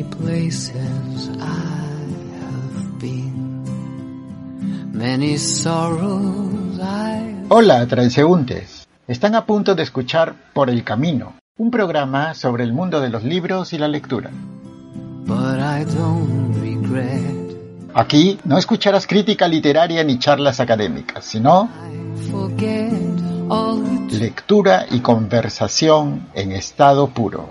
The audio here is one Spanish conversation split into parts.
Many places I have been. Many sorrows I Hola, transeúntes. Están a punto de escuchar Por el Camino, un programa sobre el mundo de los libros y la lectura. but I don't regret. Aquí no escucharás crítica literaria ni charlas académicas, sino lectura y conversación en estado puro.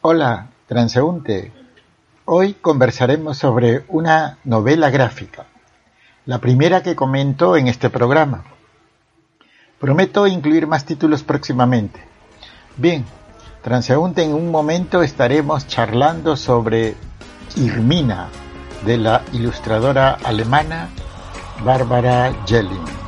Hola, transeúnte. Hoy conversaremos sobre una novela gráfica, la primera que comento en este programa. Prometo incluir más títulos próximamente. Bien, transeúnte, en un momento estaremos charlando sobre Irmina, de la ilustradora alemana Bárbara Jelling.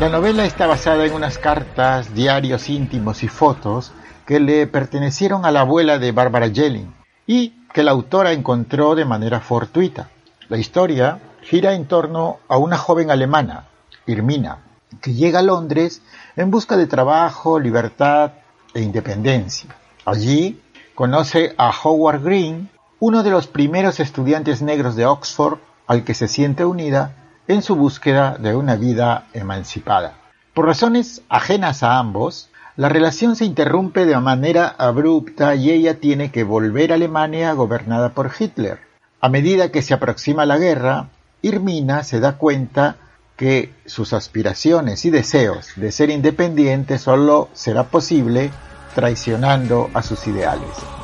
La novela está basada en unas cartas, diarios íntimos y fotos que le pertenecieron a la abuela de Barbara Jelling y que la autora encontró de manera fortuita. La historia gira en torno a una joven alemana, Irmina, que llega a Londres en busca de trabajo, libertad e independencia. Allí conoce a Howard Green, uno de los primeros estudiantes negros de Oxford al que se siente unida en su búsqueda de una vida emancipada. Por razones ajenas a ambos, la relación se interrumpe de manera abrupta y ella tiene que volver a Alemania gobernada por Hitler. A medida que se aproxima la guerra, Irmina se da cuenta que sus aspiraciones y deseos de ser independiente solo será posible traicionando a sus ideales.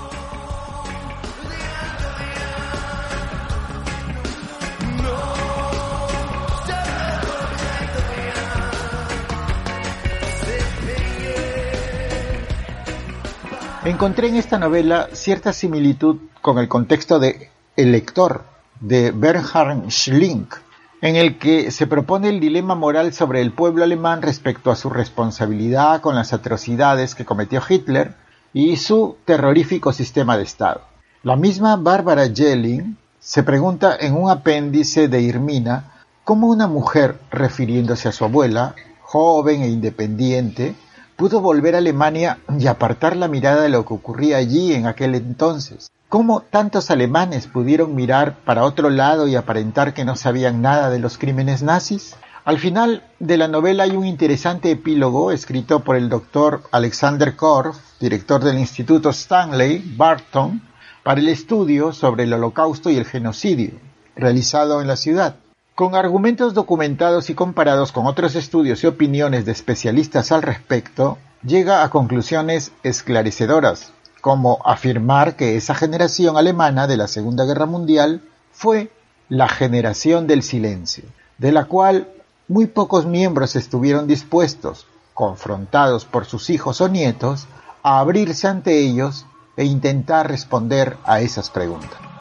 Encontré en esta novela cierta similitud con el contexto de El lector de Bernhard Schlink, en el que se propone el dilema moral sobre el pueblo alemán respecto a su responsabilidad con las atrocidades que cometió Hitler y su terrorífico sistema de Estado. La misma Bárbara Jelling se pregunta en un apéndice de Irmina cómo una mujer, refiriéndose a su abuela, joven e independiente, pudo volver a Alemania y apartar la mirada de lo que ocurría allí en aquel entonces. ¿Cómo tantos alemanes pudieron mirar para otro lado y aparentar que no sabían nada de los crímenes nazis? Al final de la novela hay un interesante epílogo escrito por el doctor Alexander Korff, director del Instituto Stanley Barton, para el estudio sobre el holocausto y el genocidio, realizado en la ciudad. Con argumentos documentados y comparados con otros estudios y opiniones de especialistas al respecto, llega a conclusiones esclarecedoras, como afirmar que esa generación alemana de la Segunda Guerra Mundial fue la generación del silencio, de la cual muy pocos miembros estuvieron dispuestos, confrontados por sus hijos o nietos, a abrirse ante ellos e intentar responder a esas preguntas.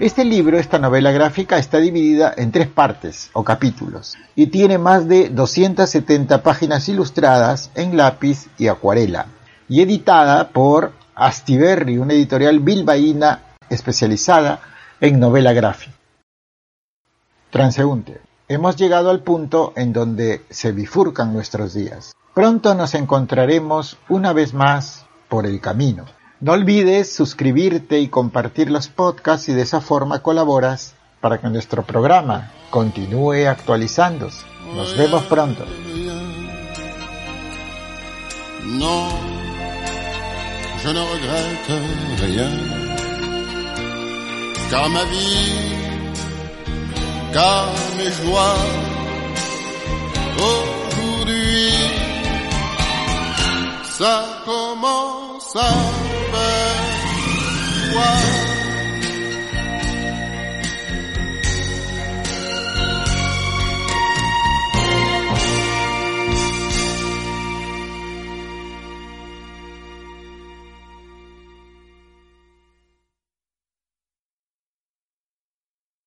Este libro, esta novela gráfica, está dividida en tres partes o capítulos y tiene más de 270 páginas ilustradas en lápiz y acuarela y editada por Astiberri, una editorial bilbaína especializada en novela gráfica. Transeúnte, hemos llegado al punto en donde se bifurcan nuestros días. Pronto nos encontraremos una vez más por el camino. No olvides suscribirte y compartir los podcasts y de esa forma colaboras para que nuestro programa continúe actualizándose. Nos vemos pronto. Vie, aujourd'hui, was.